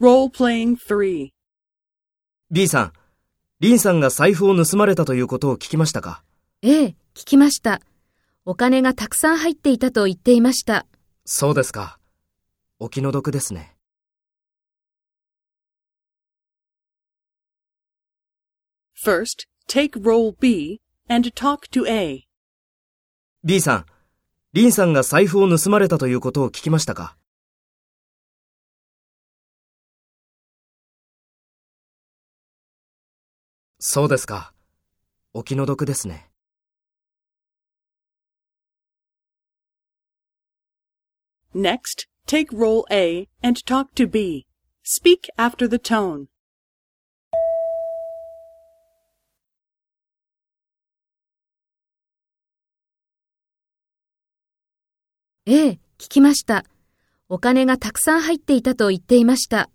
Role-playing 3. B さん、リンさんが財布を盗まれたということを聞きましたかええ、聞きました。お金がたくさん入っていたと言っていました。そうですか。お気の毒ですね。First, take role B and talk to A. B さん、リンさんが財布を盗まれたということを聞きましたかそうですか。お気の毒ですね。Next, take role A and talk to B. Speak after the tone. ええ、聞きました。お金がたくさん入っていたと言っていました。